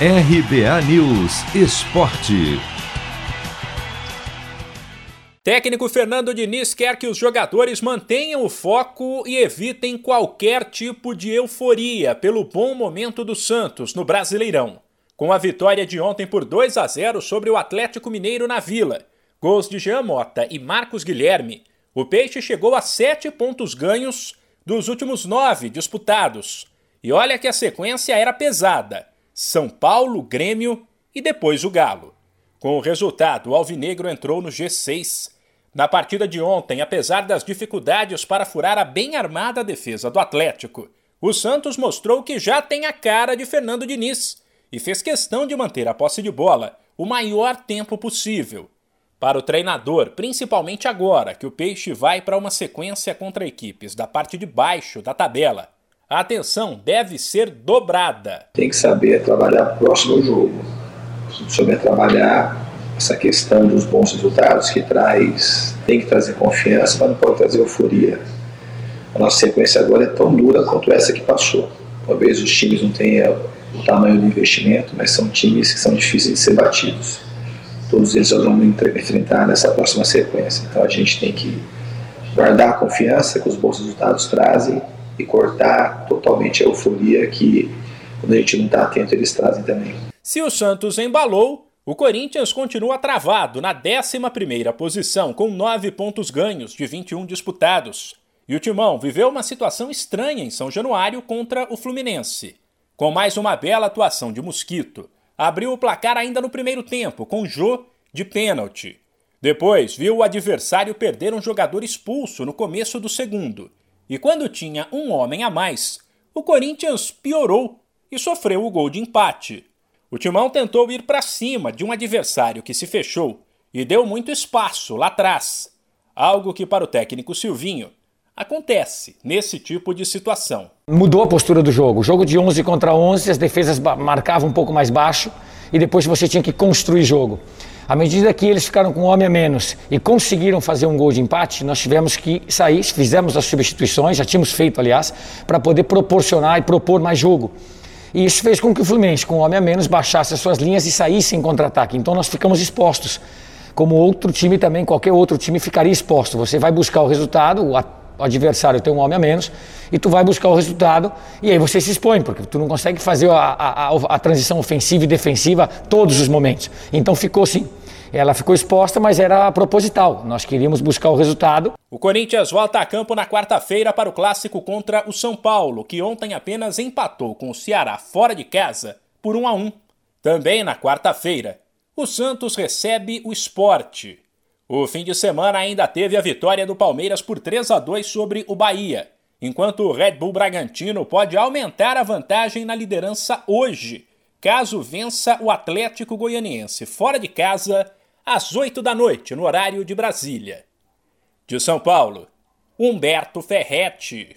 RBA News Esporte. Técnico Fernando Diniz quer que os jogadores mantenham o foco e evitem qualquer tipo de euforia pelo bom momento do Santos no Brasileirão. Com a vitória de ontem por 2 a 0 sobre o Atlético Mineiro na Vila, gols de Jean Mota e Marcos Guilherme, o Peixe chegou a sete pontos ganhos dos últimos nove disputados. E olha que a sequência era pesada são Paulo, Grêmio e depois o Galo. Com o resultado, o Alvinegro entrou no G6. Na partida de ontem, apesar das dificuldades para furar a bem armada defesa do Atlético, o Santos mostrou que já tem a cara de Fernando Diniz e fez questão de manter a posse de bola o maior tempo possível. Para o treinador, principalmente agora que o Peixe vai para uma sequência contra equipes da parte de baixo da tabela, a atenção deve ser dobrada. Tem que saber trabalhar próximo ao jogo, saber trabalhar essa questão dos bons resultados que traz, tem que trazer confiança, mas não pode trazer euforia. A nossa sequência agora é tão dura quanto essa que passou. Talvez os times não tenham o tamanho do investimento, mas são times que são difíceis de ser batidos. Todos eles nós vamos enfrentar nessa próxima sequência. Então a gente tem que guardar a confiança que os bons resultados trazem e cortar totalmente a euforia que, quando a gente não está atento, eles trazem também. Se o Santos embalou, o Corinthians continua travado na 11 posição, com 9 pontos ganhos de 21 disputados. E o Timão viveu uma situação estranha em São Januário contra o Fluminense. Com mais uma bela atuação de Mosquito, abriu o placar ainda no primeiro tempo, com Jô de pênalti. Depois, viu o adversário perder um jogador expulso no começo do segundo e quando tinha um homem a mais, o Corinthians piorou e sofreu o gol de empate. O Timão tentou ir para cima de um adversário que se fechou e deu muito espaço lá atrás, algo que para o técnico Silvinho acontece nesse tipo de situação. Mudou a postura do jogo. Jogo de 11 contra 11, as defesas marcavam um pouco mais baixo e depois você tinha que construir jogo. À medida que eles ficaram com um homem a menos e conseguiram fazer um gol de empate, nós tivemos que sair, fizemos as substituições, já tínhamos feito, aliás, para poder proporcionar e propor mais jogo. E isso fez com que o Fluminense, com um homem a menos, baixasse as suas linhas e saísse em contra-ataque. Então nós ficamos expostos. Como outro time também, qualquer outro time ficaria exposto. Você vai buscar o resultado, o adversário tem um homem a menos e tu vai buscar o resultado e aí você se expõe, porque tu não consegue fazer a, a, a, transição ofensiva e defensiva todos os momentos. Então ficou assim. Ela ficou exposta, mas era proposital. Nós queríamos buscar o resultado. O Corinthians volta a campo na quarta-feira para o clássico contra o São Paulo, que ontem apenas empatou com o Ceará fora de casa por 1 a 1. Também na quarta-feira, o Santos recebe o esporte. O fim de semana ainda teve a vitória do Palmeiras por 3 a 2 sobre o Bahia, enquanto o Red Bull Bragantino pode aumentar a vantagem na liderança hoje, caso vença o Atlético Goianiense fora de casa às 8 da noite, no horário de Brasília. De São Paulo, Humberto Ferretti.